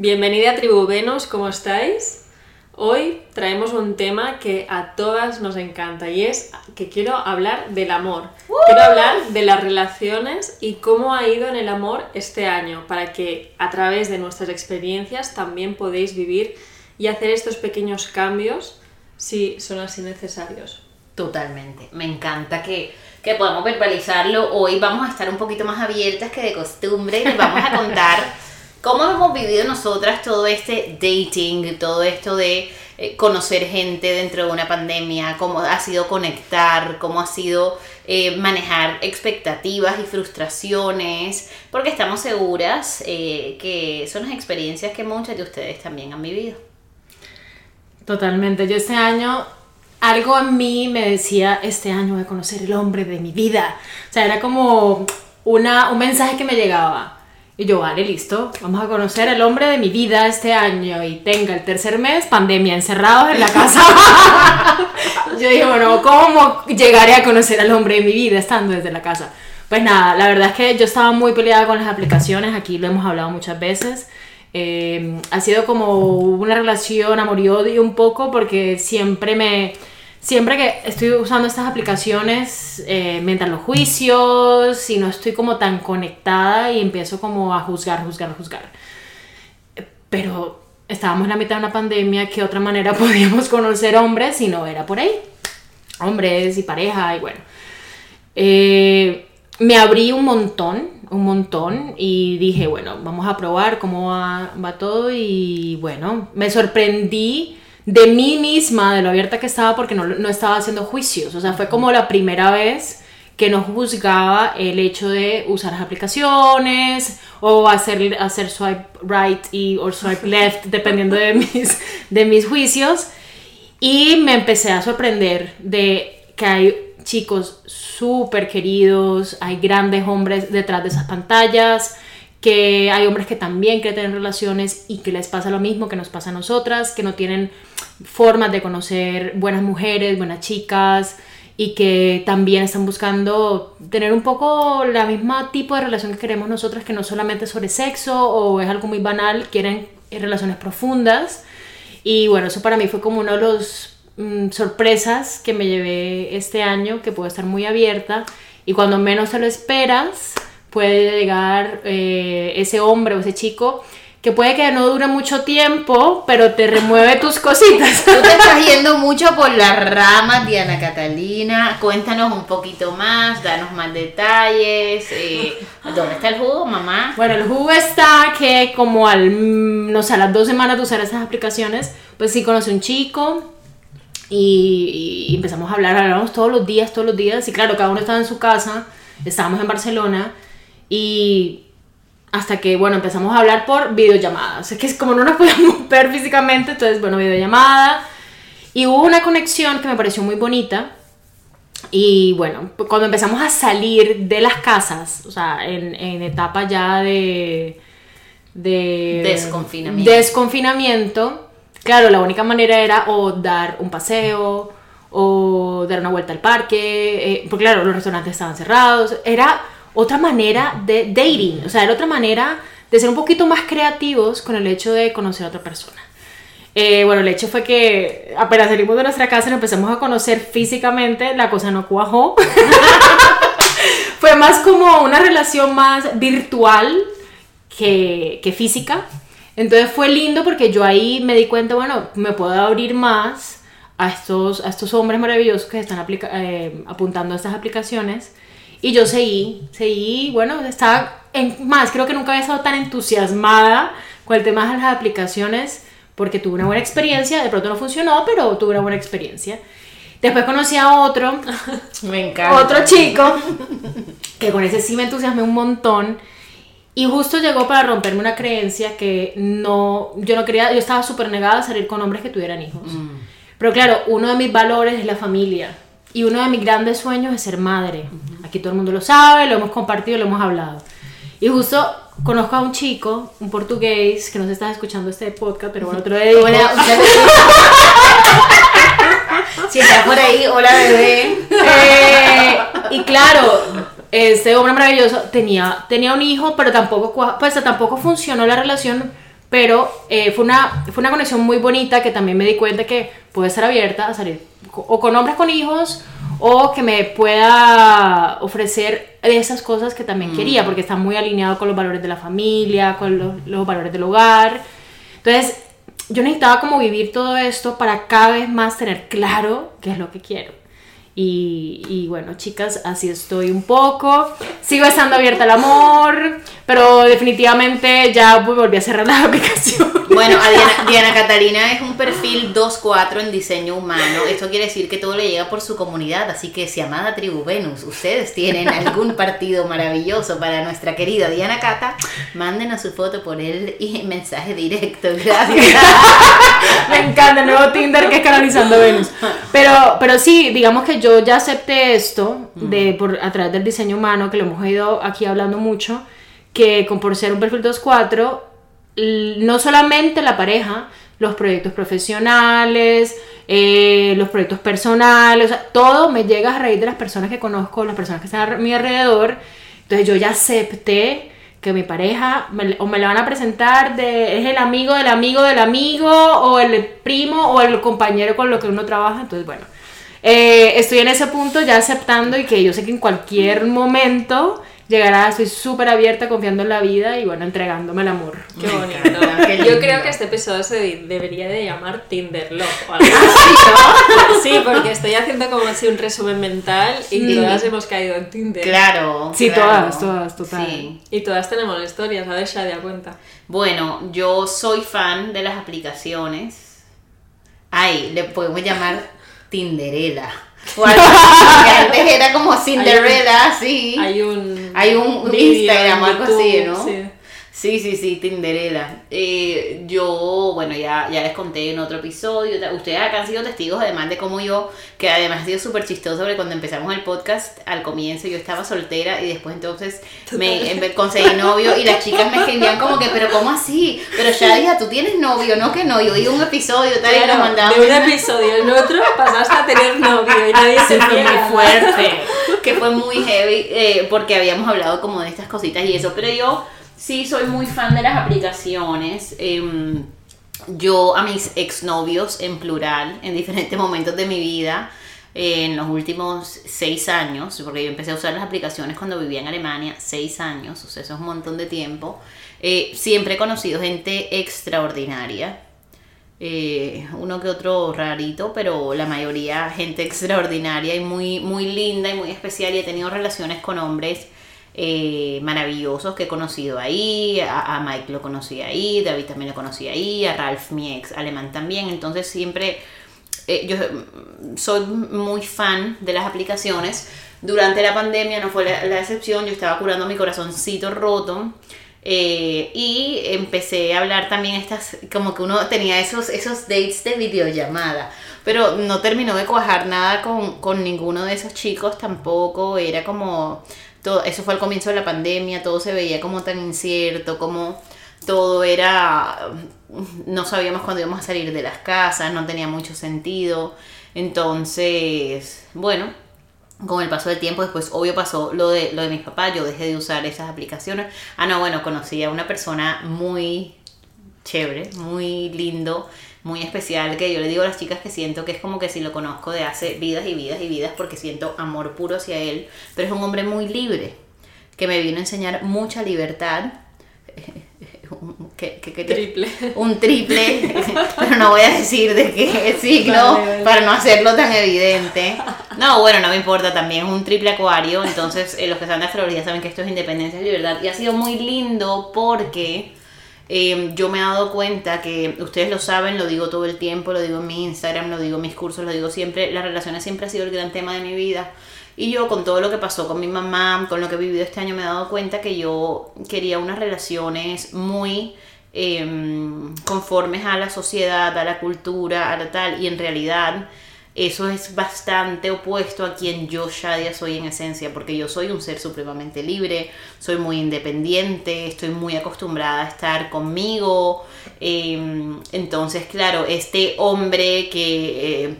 Bienvenida a Tribu Venus, ¿cómo estáis? Hoy traemos un tema que a todas nos encanta y es que quiero hablar del amor. Quiero hablar de las relaciones y cómo ha ido en el amor este año, para que a través de nuestras experiencias también podéis vivir y hacer estos pequeños cambios si son así necesarios. Totalmente. Me encanta que, que podamos verbalizarlo. Hoy vamos a estar un poquito más abiertas que de costumbre y les vamos a contar ¿Cómo hemos vivido nosotras todo este dating, todo esto de eh, conocer gente dentro de una pandemia? ¿Cómo ha sido conectar? ¿Cómo ha sido eh, manejar expectativas y frustraciones? Porque estamos seguras eh, que son las experiencias que muchas de ustedes también han vivido. Totalmente. Yo este año algo en mí me decía, este año voy a conocer el hombre de mi vida. O sea, era como una, un mensaje que me llegaba y yo, vale, listo, vamos a conocer al hombre de mi vida este año y tenga el tercer mes, pandemia, encerrados en la casa. yo dije, bueno, ¿cómo llegaré a conocer al hombre de mi vida estando desde la casa? Pues nada, la verdad es que yo estaba muy peleada con las aplicaciones, aquí lo hemos hablado muchas veces. Eh, ha sido como una relación amor y odio un poco porque siempre me siempre que estoy usando estas aplicaciones eh, me los juicios y no estoy como tan conectada y empiezo como a juzgar, juzgar, juzgar. Pero estábamos en la mitad de una pandemia, ¿qué otra manera podíamos conocer hombres si no era por ahí? Hombres y pareja y bueno. Eh, me abrí un montón, un montón y dije, bueno, vamos a probar cómo va, va todo y bueno, me sorprendí de mí misma, de lo abierta que estaba, porque no, no estaba haciendo juicios. O sea, fue como la primera vez que no juzgaba el hecho de usar las aplicaciones o hacer, hacer swipe right y, o swipe left, dependiendo de mis, de mis juicios. Y me empecé a sorprender de que hay chicos súper queridos, hay grandes hombres detrás de esas pantallas, que hay hombres que también quieren tener relaciones y que les pasa lo mismo que nos pasa a nosotras, que no tienen formas de conocer buenas mujeres, buenas chicas y que también están buscando tener un poco la misma tipo de relación que queremos nosotras, que no solamente sobre sexo o es algo muy banal, quieren relaciones profundas. Y bueno, eso para mí fue como una de las mm, sorpresas que me llevé este año, que puedo estar muy abierta y cuando menos te lo esperas, puede llegar eh, ese hombre o ese chico que puede que no dure mucho tiempo, pero te remueve tus cositas. Tú te estás yendo mucho por las ramas, Diana Catalina. Cuéntanos un poquito más, danos más detalles. Eh, ¿Dónde está el jugo, mamá? Bueno, el jugo está que como al, mm, no sé, a las dos semanas de usar esas aplicaciones, pues sí conocí un chico y, y empezamos a hablar, hablamos todos los días, todos los días. Y claro, cada uno estaba en su casa, estábamos en Barcelona y hasta que, bueno, empezamos a hablar por videollamadas. Es que es como no nos podíamos ver físicamente, entonces, bueno, videollamada. Y hubo una conexión que me pareció muy bonita. Y bueno, cuando empezamos a salir de las casas, o sea, en, en etapa ya de, de desconfinamiento. desconfinamiento, claro, la única manera era o dar un paseo o dar una vuelta al parque, eh, porque claro, los restaurantes estaban cerrados, era otra manera de dating, o sea, era otra manera de ser un poquito más creativos con el hecho de conocer a otra persona. Eh, bueno, el hecho fue que apenas salimos de nuestra casa y nos empezamos a conocer físicamente, la cosa no cuajó. fue más como una relación más virtual que, que, física. Entonces fue lindo porque yo ahí me di cuenta, bueno, me puedo abrir más a estos, a estos hombres maravillosos que están eh, apuntando a estas aplicaciones y yo seguí, seguí, bueno, estaba en más, creo que nunca había estado tan entusiasmada con el tema de las aplicaciones porque tuve una buena experiencia, de pronto no funcionó, pero tuve una buena experiencia. Después conocí a otro, me encanta. Otro chico, que con ese sí me entusiasmé un montón. Y justo llegó para romperme una creencia que no, yo no quería, yo estaba súper negada a salir con hombres que tuvieran hijos. Pero claro, uno de mis valores es la familia. Y uno de mis grandes sueños es ser madre. Aquí todo el mundo lo sabe, lo hemos compartido, lo hemos hablado. Y justo conozco a un chico, un portugués, que no se está escuchando este podcast, pero bueno, te lo dedico. Hola, si estás por ahí, hola bebé. Eh, y claro, este hombre maravilloso tenía, tenía un hijo, pero tampoco, pues, tampoco funcionó la relación, pero eh, fue, una, fue una conexión muy bonita que también me di cuenta que puede estar abierta a salir o con hombres con hijos o que me pueda ofrecer esas cosas que también quería, porque está muy alineado con los valores de la familia, con los, los valores del hogar. Entonces, yo necesitaba como vivir todo esto para cada vez más tener claro qué es lo que quiero. Y, bueno, chicas, así estoy un poco. Sigo estando abierta al amor, pero definitivamente ya volví a cerrar la aplicación. Bueno, a Diana, Diana Catalina es un perfil 2-4 en diseño humano. Esto quiere decir que todo le llega por su comunidad. Así que, si amada tribu Venus, ustedes tienen algún partido maravilloso para nuestra querida Diana Cata, mándenos su foto por el y mensaje directo. Gracias. Me encanta el nuevo Tinder que es canalizando Venus. Pero, pero sí, digamos que yo ya acepté esto de, por, a través del diseño humano, que lo hemos ido aquí hablando mucho, que con por ser un perfil 2-4, l- no solamente la pareja, los proyectos profesionales, eh, los proyectos personales, todo me llega a raíz de las personas que conozco, las personas que están a mi alrededor. Entonces yo ya acepté que mi pareja me- o me la van a presentar de es el amigo del amigo del amigo o el primo o el compañero con lo que uno trabaja. Entonces, bueno, eh, estoy en ese punto ya aceptando y que yo sé que en cualquier momento llegará, estoy súper abierta, confiando en la vida y bueno, entregándome el amor. Qué bonito. qué Yo creo que este episodio se de- debería de llamar Tinder Love o algo así. Sí, porque estoy haciendo como así un resumen mental y Sí. todas hemos caído en Tinder. Claro. Sí, claro. todas, todas, total. Sí. Y todas tenemos historias, a ver, Shadia, cuenta. Bueno, yo soy fan de las aplicaciones. Ay, le podemos llamar Tinderella. O algo así, que antes era como Cinderella, sí. Hay un, Hay un vídeo Instagram o algo así, ¿no? sí. Sí, sí, sí, Tinderella. Eh, yo, bueno, ya, ya les conté en otro episodio. Ustedes acá han sido testigos, además de cómo yo, que además ha sido súper chistoso, porque cuando empezamos el podcast, al comienzo yo estaba soltera y después entonces me em- conseguí novio y las chicas me escribían como que, pero ¿cómo así? Pero Shadia, tú tienes novio, ¿no? Que no, yo vi un episodio tal y nos Claro, mandaban de un episodio en otro pasaste a tener novio y nadie se fue muy fuerte. que fue muy heavy eh, porque habíamos hablado como de estas cositas y eso, pero yo sí soy muy fan de las aplicaciones. em, yo a mis exnovios en plural, en diferentes momentos de mi vida, en los últimos seis años, porque yo empecé a usar las aplicaciones cuando vivía en Alemania, seis años, o sea, eso es un montón de tiempo, eh, siempre he conocido gente extraordinaria. Eh, uno que otro rarito, pero la mayoría gente extraordinaria y muy, muy linda y muy especial. Y he tenido relaciones con hombres eh, maravillosos que he conocido ahí. A, Mike lo conocí ahí, David también lo conocí ahí, a Ralph, mi ex alemán también. Entonces siempre eh, yo soy muy fan de las aplicaciones. Durante la pandemia no fue la, la excepción, yo estaba curando mi corazoncito roto. eh, y empecé a hablar también estas, como que uno tenía esos, esos dates de videollamada, pero no terminó de cuajar nada con, con ninguno de esos chicos tampoco, era como, todo, eso fue al comienzo de la pandemia, todo se veía como tan incierto, como todo era, no sabíamos cuándo íbamos a salir de las casas, no tenía mucho sentido, entonces, bueno, con el paso del tiempo, después obvio pasó lo de, lo de mis papás, yo dejé de usar esas aplicaciones. Ah, no, bueno, conocí a una persona muy chévere, muy lindo, muy especial, que yo le digo a las chicas que siento que es como que si lo conozco de hace vidas y vidas y vidas, porque siento amor puro hacia él, pero es un hombre muy libre, que me vino a enseñar mucha libertad. ¿Qué, qué quería? Triple. un triple, pero no voy a decir de qué signo Vale, vale. para no hacerlo tan evidente. No, bueno, no me importa, también es un triple acuario, entonces eh, los que saben de astrología saben que esto es independencia y libertad y ha sido muy lindo porque eh, yo me he dado cuenta que ustedes lo saben, lo digo todo el tiempo, lo digo en mi Instagram, lo digo en mis cursos, lo digo siempre, las relaciones siempre ha sido el gran tema de mi vida. Y yo con todo lo que pasó con mi mamá, con lo que he vivido este año, me he dado cuenta que yo quería unas relaciones muy em, conformes a la sociedad, a la cultura, a la tal, y en realidad eso es bastante opuesto a quien yo, Shadia, soy en esencia, porque yo soy un ser supremamente libre, soy muy independiente, estoy muy acostumbrada a estar conmigo. em, entonces, claro, este hombre que... eh,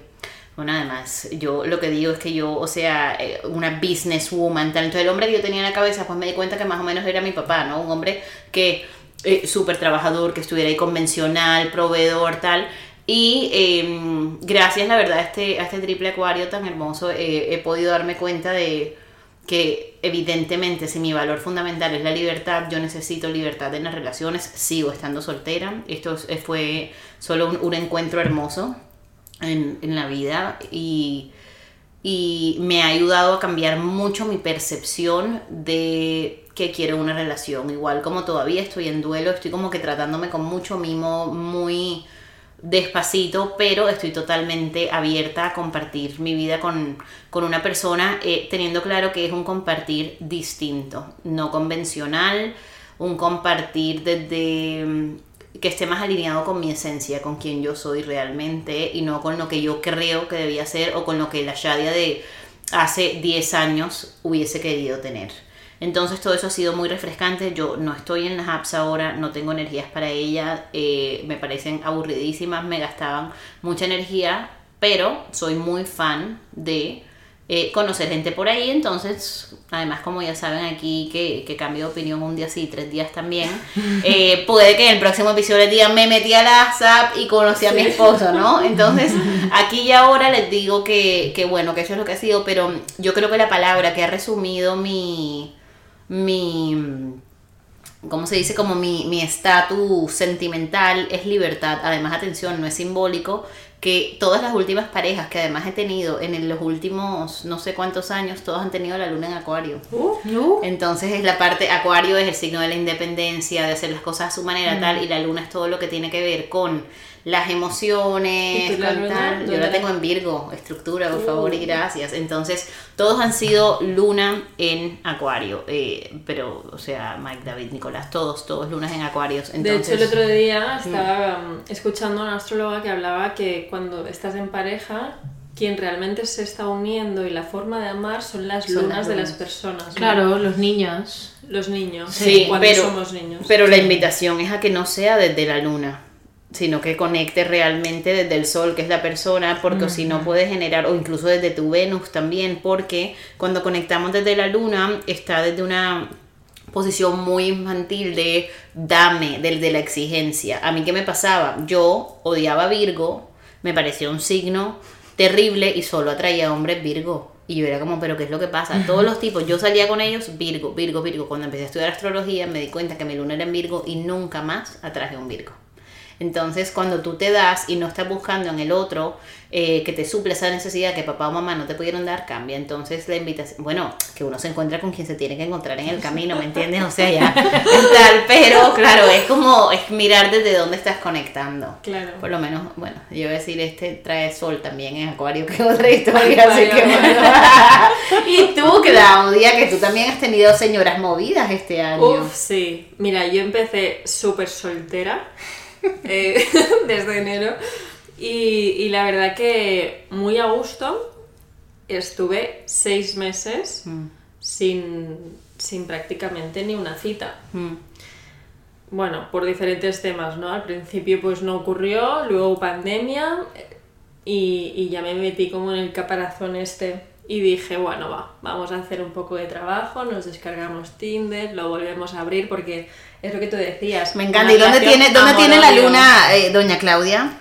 bueno, además, yo lo que digo es que yo, o sea, eh, una businesswoman, tal. Entonces, el hombre que yo tenía en la cabeza, pues me di cuenta que más o menos era mi papá, ¿no? Un hombre que, eh, súper trabajador, que estuviera ahí convencional, proveedor, tal. Y eh, gracias, la verdad, a este, este triple acuario tan hermoso, eh, he podido darme cuenta de que evidentemente si mi valor fundamental es la libertad, yo necesito libertad en las relaciones, sigo estando soltera. Esto es- fue solo un, un encuentro hermoso en, en la vida y, y me ha ayudado a cambiar mucho mi percepción de que quiero una relación. Igual como todavía estoy en duelo, estoy como que tratándome con mucho mimo, muy despacito, pero estoy totalmente abierta a compartir mi vida con, con una persona, eh, teniendo claro que es un compartir distinto, no convencional, un compartir desde mm, que esté más alineado con mi esencia, con quien yo soy realmente y no con lo que yo creo que debía ser o con lo que la Shadia de hace 10 años hubiese querido tener. Entonces todo eso ha sido muy refrescante. Yo no estoy en las apps ahora, no tengo energías para ellas, eh, me parecen aburridísimas, me gastaban mucha energía, pero soy muy fan de eh, conocer gente por ahí. Entonces, además como ya saben aquí que, que cambio de opinión un día sí, tres días también, eh, puede que en el próximo episodio les diga me metí a la app y conocí a mi esposo, ¿no? Entonces, aquí y ahora les digo que, que bueno, que eso es lo que ha sido, pero yo creo que la palabra que ha resumido mi mi, ¿cómo se dice? Como mi mi estatus sentimental es libertad. Además, atención, no es simbólico que todas las últimas parejas que además he tenido en los últimos no sé cuántos años, todos han tenido la luna en acuario. Uh, Entonces es la parte, Acuario es el signo de la independencia, de hacer las cosas a su manera tal, y la luna es todo lo que tiene que ver con las ¿Y emociones, tú la con luna? tal. Yo ¿Dónde la tengo en Virgo, estructura, por favor, y Uh. gracias. Entonces, todos han sido luna en Acuario, eh, pero, o sea, Mike, David, Nicolás, todos, todos lunas en Acuarios. De Entonces, hecho, el otro día estaba um, escuchando a una astróloga que hablaba que cuando estás en pareja, quien realmente se está uniendo y la forma de amar son las Son las lunas de las personas. ¿no? claro, los niños. Los niños. Sí, cuando pero, somos niños. pero la invitación es a que no sea desde la luna, sino que conecte realmente desde el sol, que es la persona, porque si no puede generar, o incluso desde tu Venus también, porque cuando conectamos desde la luna está desde una posición muy infantil de dame, del de la exigencia. A mí qué me pasaba, yo odiaba a Virgo, me parecía un signo terrible y solo atraía hombres Virgo. Y yo era como, pero ¿qué es lo que pasa? Todos los tipos, yo salía con ellos Virgo, Virgo, Virgo. Cuando empecé a estudiar astrología me di cuenta que mi luna era en Virgo y nunca más atraje un Virgo. Entonces, cuando tú te das y no estás buscando en el otro eh, que te suple esa necesidad que papá o mamá no te pudieron dar, cambia. Entonces, la invitación, bueno, que uno se encuentra con quien se tiene que encontrar en el camino, ¿me entiendes? O sea, ya, tal, pero claro, es como, es mirar desde dónde estás conectando. Claro. Por lo menos, bueno, yo voy a decir, este trae sol también en Acuario, que otra historia, así que bueno. y tú, Claudia, que tú también has tenido señoras movidas este año. Uf, sí. Mira, yo empecé súper soltera eh, desde enero y, y la verdad que muy a gusto. Estuve seis meses Mm, sin, sin prácticamente ni una cita. mm. Bueno, por diferentes temas, ¿no? Al principio pues no ocurrió, luego pandemia y, y ya me metí como en el caparazón este y dije, bueno, va, vamos a hacer un poco de trabajo, nos descargamos Tinder, lo volvemos a abrir porque es lo que tú decías. Me encanta. ¿Y dónde tiene, dónde tiene la luna, eh, doña Claudia?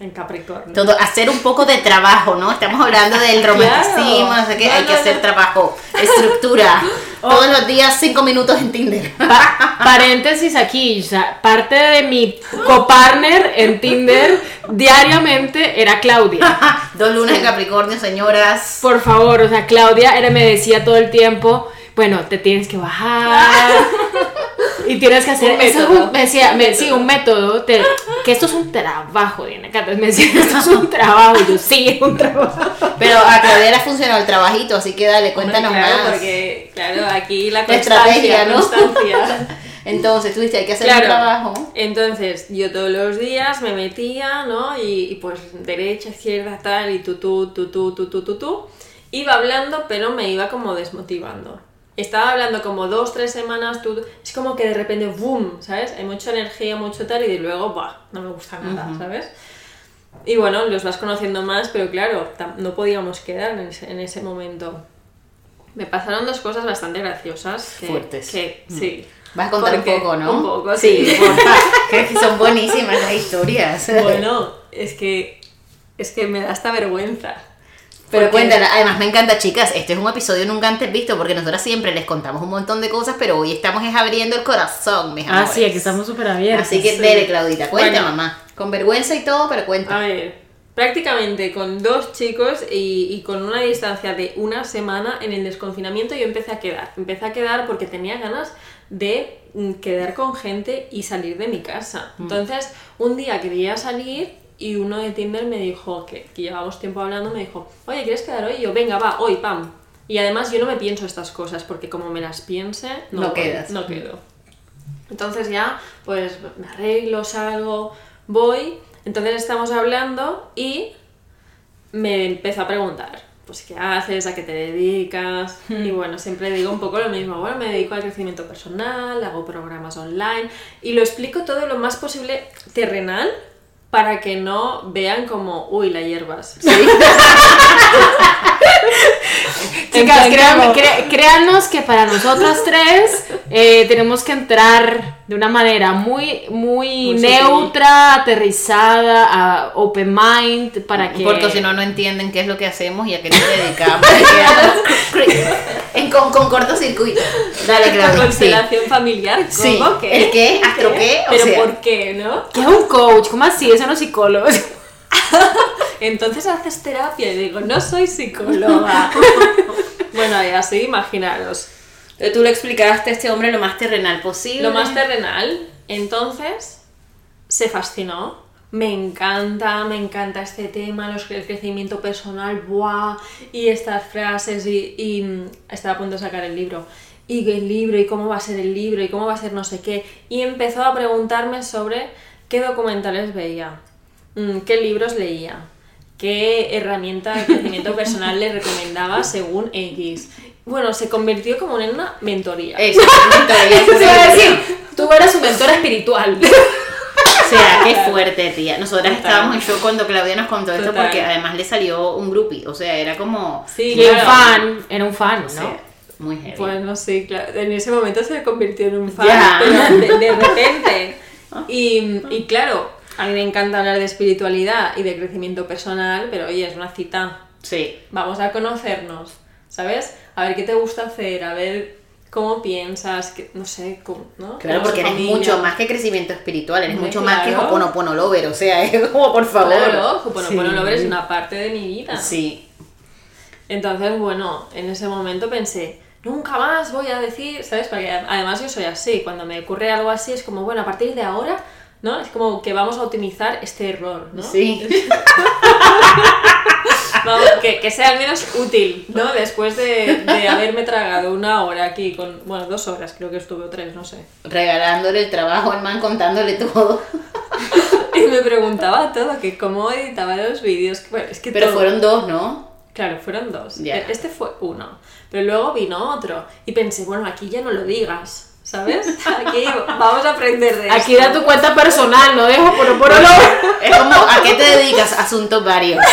En Capricornio. Todo, hacer un poco de trabajo, ¿no? Estamos hablando del romanticismo, Claro. no sé qué, No, hay que no, hacer no. trabajo, estructura. Todos los días cinco minutos en Tinder. Pa- paréntesis aquí, o sea, parte de mi copartner en Tinder diariamente era Claudia. Dos lunas en Capricornio, señoras. Por favor, o sea, Claudia era, me decía todo el tiempo, bueno, te tienes que bajar. Y tienes que hacer Un eso es método. un- me decía, me, sí, un método, te- que esto es un trabajo, Diana Cata. Me decía, esto es un trabajo. Y yo, sí, es un trabajo. Pero a Claudia le ha funcionado el trabajito, así que dale, cuéntanos Hombre, claro, más. Porque, claro, aquí la La constancia, estrategia, ¿no? constancia. Entonces, tú dices, hay que hacer Claro. un trabajo. Entonces, yo todos los días me metía, ¿no? Y, y pues derecha, izquierda, tal, y tú, tú, tú, tú, tú, tú, tú, tú. Iba hablando, pero me iba como desmotivando. Estaba hablando como dos, tres semanas, tú, es como que de repente, ¡boom! ¿Sabes? Hay mucha energía, mucho tal, y de luego, ¡buah! No me gusta nada, ¿sabes? Y bueno, los vas conociendo más, pero claro, no podíamos quedar en ese, en ese momento. Me pasaron dos cosas bastante graciosas. Que, Fuertes. Que, sí. Vas a contar Porque- un poco, ¿no? Un poco, sí. sí. es que son buenísimas las historias. Bueno, es que es que me da hasta vergüenza. Pero cuéntala, además me encanta, chicas, este es un episodio nunca antes visto porque nosotras siempre les contamos un montón de cosas, pero hoy estamos es abriendo el corazón, mis Ah, amores. sí, aquí estamos súper abiertos. Así que sí. dele, Claudita, cuenta, Bueno. mamá. Con vergüenza y todo, pero cuenta. A ver, prácticamente con dos chicos y, y con una distancia de una semana en el desconfinamiento yo empecé a quedar. Empecé a quedar porque tenía ganas de mm, quedar con gente y salir de mi casa. Entonces, un día quería salir y uno de Tinder me dijo, que, que llevábamos tiempo hablando, me dijo, oye, ¿quieres quedar hoy? Y yo, venga, va, hoy, pam. Y además yo no me pienso estas cosas porque como me las piense, no, No voy, quedas. No quedo. Entonces ya, pues me arreglo, salgo, voy. Entonces estamos hablando y me empezó a preguntar, pues qué haces, a qué te dedicas. Y bueno, siempre digo un poco lo mismo. Bueno, me dedico al crecimiento personal, hago programas online y lo explico todo lo más posible terrenal para que no vean como, uy, la hierbas. Chicas, como- cre- créanos que para nosotras tres eh, tenemos que entrar de una manera muy, muy, Muy neutra, aterrizada, a open mind, para que... Porque si no, no entienden qué es lo que hacemos y a qué nos dedicamos. En, con, con cortocircuito. Dale, La Claudia. Sí. constelación familiar, ¿cómo Sí. qué? ¿El qué? ¿Astro qué? O Pero sea- ¿por qué, no? ¿Qué es un coach? ¿Cómo así? Eso no es psicólogo. Entonces haces terapia y digo, no soy psicóloga. bueno, y así imaginaros. Tú le explicaste a este hombre lo más terrenal posible. Lo más terrenal. Entonces se fascinó. Me encanta, me encanta este tema, los, el crecimiento personal, ¡buah! Y estas frases, y, y, mm, estaba a punto de sacar el libro. Y el libro, y cómo va a ser el libro, y cómo va a ser no sé qué. Y empezó a preguntarme sobre qué documentales veía, mm, qué libros leía, qué herramienta de crecimiento personal le recomendaba según X. Bueno, se convirtió como en una mentoría. Eso, mentoría, Eso mentoría. decir, tú eres su mentora espiritual. O sea, qué fuerte, tía. Nosotras Total. estábamos en shock cuando Claudia nos contó esto porque además le salió un groupie. O sea, era como. Sí, Y un claro. fan, era un fan, o sea, ¿no? muy heavy. Bueno, sí, claro. En ese momento se convirtió en un fan, pero de, de repente. Y, y claro, a mí me encanta hablar de espiritualidad y de crecimiento personal, pero oye, es una cita. Sí. Vamos a conocernos, ¿sabes? A ver qué te gusta hacer, a ver cómo piensas, que, no sé, cómo, ¿no? Claro, porque eres familia. mucho más que crecimiento espiritual, eres mucho más que. Hoponopono Lover, o sea, es como por favor. Claro, bueno, Sí. bueno, lo es una parte de mi vida. Sí. Entonces, bueno, en ese momento pensé, nunca más voy a decir, ¿sabes? Porque además yo soy así, cuando me ocurre algo así es como, bueno, a partir de ahora, ¿no? Es como que vamos a optimizar este error, ¿no? Sí. Vamos, que, que sea al menos útil, ¿no? Después de, de haberme tragado una hora aquí con, bueno, dos horas creo que estuve o tres, no sé. Regalándole el trabajo al man, contándole todo. Y me preguntaba todo, que cómo editaba los vídeos, bueno, es que Pero todo- fueron dos, ¿no? Claro, fueron dos. E- Este fue uno. Pero luego vino otro. Y pensé, bueno, aquí ya no lo digas, ¿sabes? Aquí vamos a aprender de Aquí esto. da tu cuenta personal, no dejo por por lo. Es como, ¿a qué te dedicas? Asuntos varios.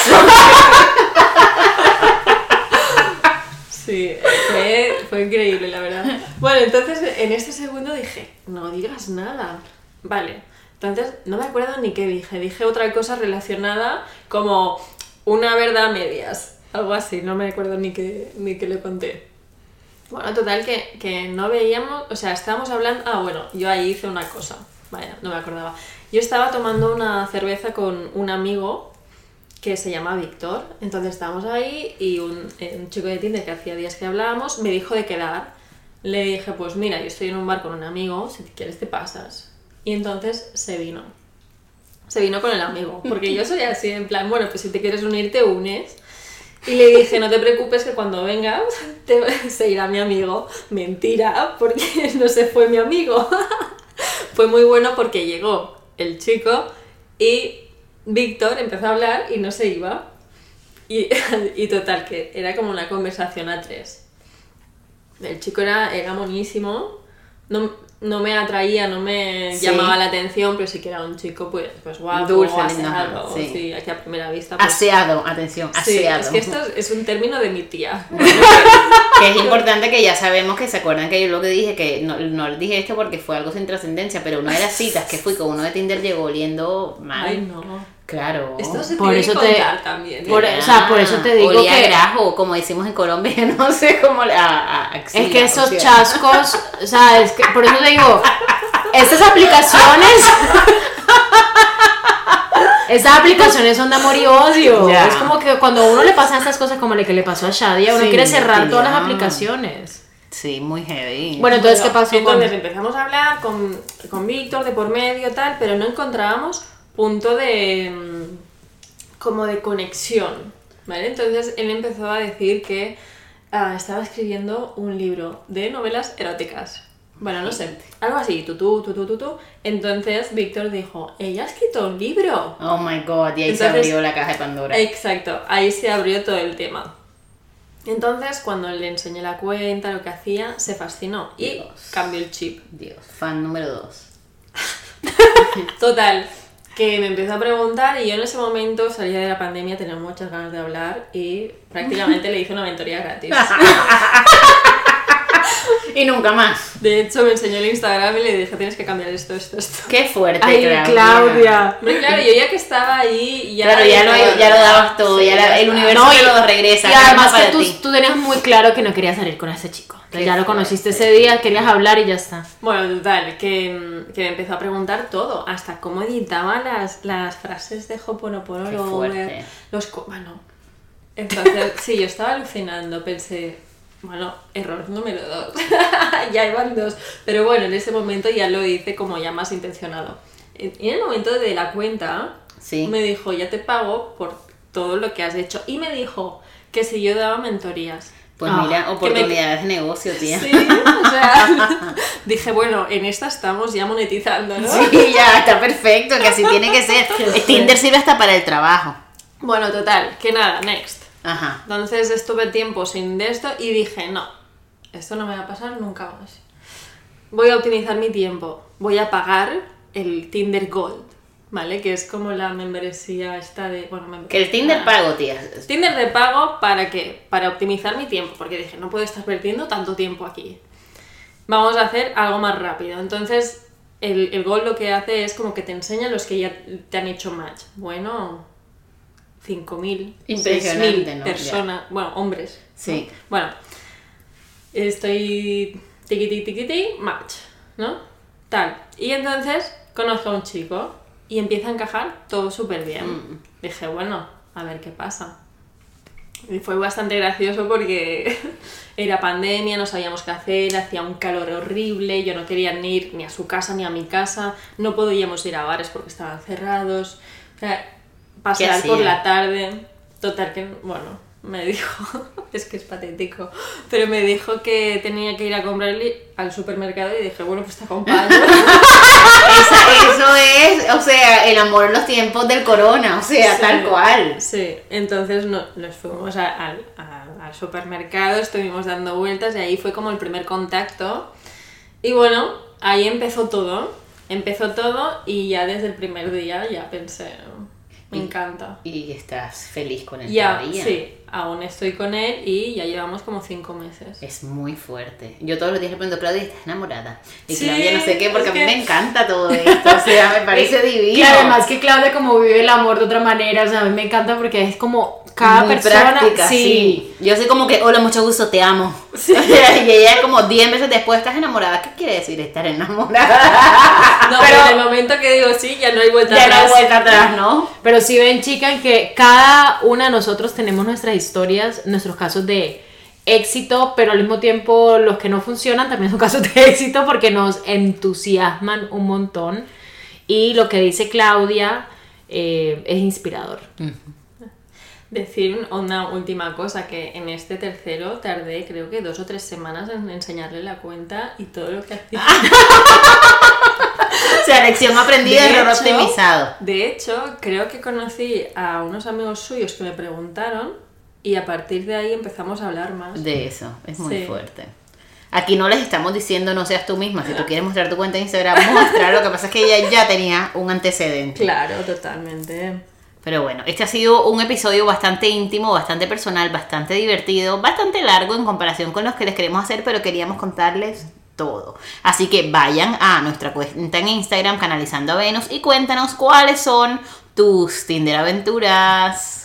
Sí, fue, fue increíble, la verdad. Bueno, entonces en este segundo dije, no digas nada. Vale. Entonces no me acuerdo ni qué dije. Dije otra cosa relacionada como una verdad a medias. Algo así, no me acuerdo ni qué, ni qué le conté. Bueno, total que, que no veíamos, o sea, estábamos hablando, ah, bueno, yo ahí hice una cosa, vaya, no me acordaba. Yo estaba tomando una cerveza con un amigo que se llama Víctor, entonces estábamos ahí y un, eh, chico de Tinder que hacía días que hablábamos me dijo de quedar, le dije, pues mira, yo estoy en un bar con un amigo, si quieres te pasas. Y entonces se vino. Se vino con el amigo, porque yo soy así, en plan, bueno, pues si te quieres unir, te unes. Y le dije, no te preocupes que cuando vengas se irá mi amigo. Mentira, porque no se fue mi amigo. fue muy bueno porque llegó el chico y Víctor empezó a hablar y no se iba. Y, y total, que era como una conversación a tres. El chico era, era monísimo, no, no me atraía, no me Sí. llamaba la atención, pero sí que era un chico pues, pues guapo, Dulce, aseado, sí. sí, aquí a primera vista. pues, Aseado, atención, sí, aseado. es que esto es, un término de mi tía. Que es importante que ya sabemos que se acuerdan que yo lo que dije, que no, no les dije esto porque fue algo sin trascendencia, pero una de las citas que fui con uno de Tinder llegó oliendo mal. Ay, no. Claro. Esto se Por tiene eso que te- contar también. por- o sea, por eso te digo olía que- grajo, como decimos en Colombia, no sé cómo le- a, a axila, Es que o esos sea. chascos, o sea, es que por eso te digo, estas aplicaciones, estas aplicaciones son de amor y odio. Ya. Es como que cuando a uno le pasan estas cosas como le que le pasó a Shadia, uno Sí, quiere cerrar todas las aplicaciones. Sí, muy heavy. Bueno, entonces, Bueno, ¿qué pasó Entonces con...? empezamos a hablar con, con Víctor de por medio tal, pero no encontrábamos punto de mm, como de conexión, ¿vale? Entonces él empezó a decir que ah, estaba escribiendo un libro de novelas eróticas. Bueno, no sé, algo así, tutú, tutú, tutú. Entonces Víctor dijo, ella ha escrito un libro. Oh my god, y ahí se abrió la caja de Pandora. Exacto, ahí se abrió todo el tema. Entonces, cuando le enseñé la cuenta, lo que hacía, se fascinó y Dios. cambió el chip. Dios, fan número dos. Total, que me empezó a preguntar y yo en ese momento salía de la pandemia, tenía muchas ganas de hablar y prácticamente le hice una mentoría gratis. Y nunca más. De hecho, me enseñó el Instagram y le dije, tienes que cambiar esto, esto, esto. Qué fuerte, Ay, Claudia. Hombre, claro, yo ya que estaba ahí, ya... Claro, ya lo, ya lo dabas todo, Sí, ya la- el universo No, te y- lo regresa. Y ¿qué además que tú, tú tenías muy claro que no querías salir con ese chico. Entonces ya lo conociste ese día, querías hablar y ya está. Bueno, total, que, que me empezó a preguntar todo, hasta cómo editaba las, las frases de Hoponopono, Qué fuerte. los... co- Bueno, entonces, sí, yo estaba alucinando, pensé, bueno, error número dos, ya iban dos, pero bueno, en ese momento ya lo hice como ya más intencionado. En el momento de la cuenta, Sí. me dijo, ya te pago por todo lo que has hecho, y me dijo que si yo daba mentorías. Pues Ah, mira, que me- oportunidades de negocio, tía. Sí, o sea, dije, bueno, en esta estamos ya monetizando, ¿no? Sí, ya, está perfecto, que así tiene que ser. Tinder sirve hasta para el trabajo. Bueno, total, que nada, next. Ajá. Entonces estuve tiempo sin de esto y dije, no, esto no me va a pasar nunca más. Voy a optimizar mi tiempo, voy a pagar el Tinder Gold, ¿vale? Que es como la membresía esta de... Bueno, mem- Que el Tinder ah, pago, tía. Tinder de pago para qué? Para optimizar mi tiempo, porque dije, no puedo estar perdiendo tanto tiempo aquí. Vamos a hacer algo más rápido. Entonces, el, el Gold lo que hace es como que te enseña los que ya te han hecho match. Bueno, 5.000, Impresionante, 6.000 ¿no? personas, bueno, hombres. ¿no? Sí. Bueno, estoy tiquiti tiquiti, match, ¿no? Tal. Y entonces conozco a un chico y empieza a encajar todo súper bien. Mm. Dije, bueno, a ver qué pasa. Y fue bastante gracioso porque era pandemia, no sabíamos qué hacer, hacía un calor horrible, yo no quería ni ir ni a su casa ni a mi casa, no podíamos ir a bares porque estaban cerrados, o sea, pasear por la tarde. Total que, bueno, me dijo, es que es patético, pero me dijo que tenía que ir a comprarle al supermercado y dije, bueno, pues te acompaño. Esa- eso es, o sea, el amor en los tiempos del corona, o sea, Sí. tal cual. Sí, entonces no, nos fuimos a- al, a- al supermercado, estuvimos dando vueltas y ahí fue como el primer contacto. Y bueno, ahí empezó todo, empezó todo y ya desde el primer día ya pensé, me Y- encanta. Y estás feliz con todavía. sí, aún estoy con él y ya llevamos como cinco meses. Es muy fuerte. Yo todos los días le pregunto, Claudia, ¿estás enamorada? Y Sí, Claudia no sé qué, porque a mí que- me encanta todo esto. O sea, me parece divino. Y además que Claudia como vive el amor de otra manera, o sea, a mí me encanta porque es como cada Muy persona... práctica, sí. sí. Yo soy como que, hola, mucho gusto, te amo. y ella como 10 meses después, ¿estás enamorada? ¿Qué quiere decir estar enamorada? No, pero en el momento que digo sí, ya no hay vuelta ya no hay atrás. vuelta atrás, ¿no? Pero sí ven, chicas, que cada una de nosotros tenemos nuestras historias, nuestros casos de éxito, pero al mismo tiempo los que no funcionan también son casos de éxito porque nos entusiasman un montón. Y lo que dice Claudia eh, es inspirador. Decir una última cosa, que en este tercero tardé creo que dos o tres semanas en enseñarle la cuenta y todo lo que hacía. O sea, lección aprendida, error optimizado. de hecho, creo que conocí a unos amigos suyos que me preguntaron y a partir de ahí empezamos a hablar más. De eso, es muy Sí. fuerte. Aquí no les estamos diciendo no seas tú misma. Si tú quieres mostrar tu cuenta de Instagram, muestra. Lo que pasa es que ella ya tenía un antecedente. Claro, totalmente. Pero bueno, este ha sido un episodio bastante íntimo, bastante personal, bastante divertido, bastante largo en comparación con los que les queremos hacer, pero queríamos contarles todo. Así que vayan a nuestra cuenta en Instagram, Canalizando a Venus, y cuéntanos cuáles son tus Tinder aventuras.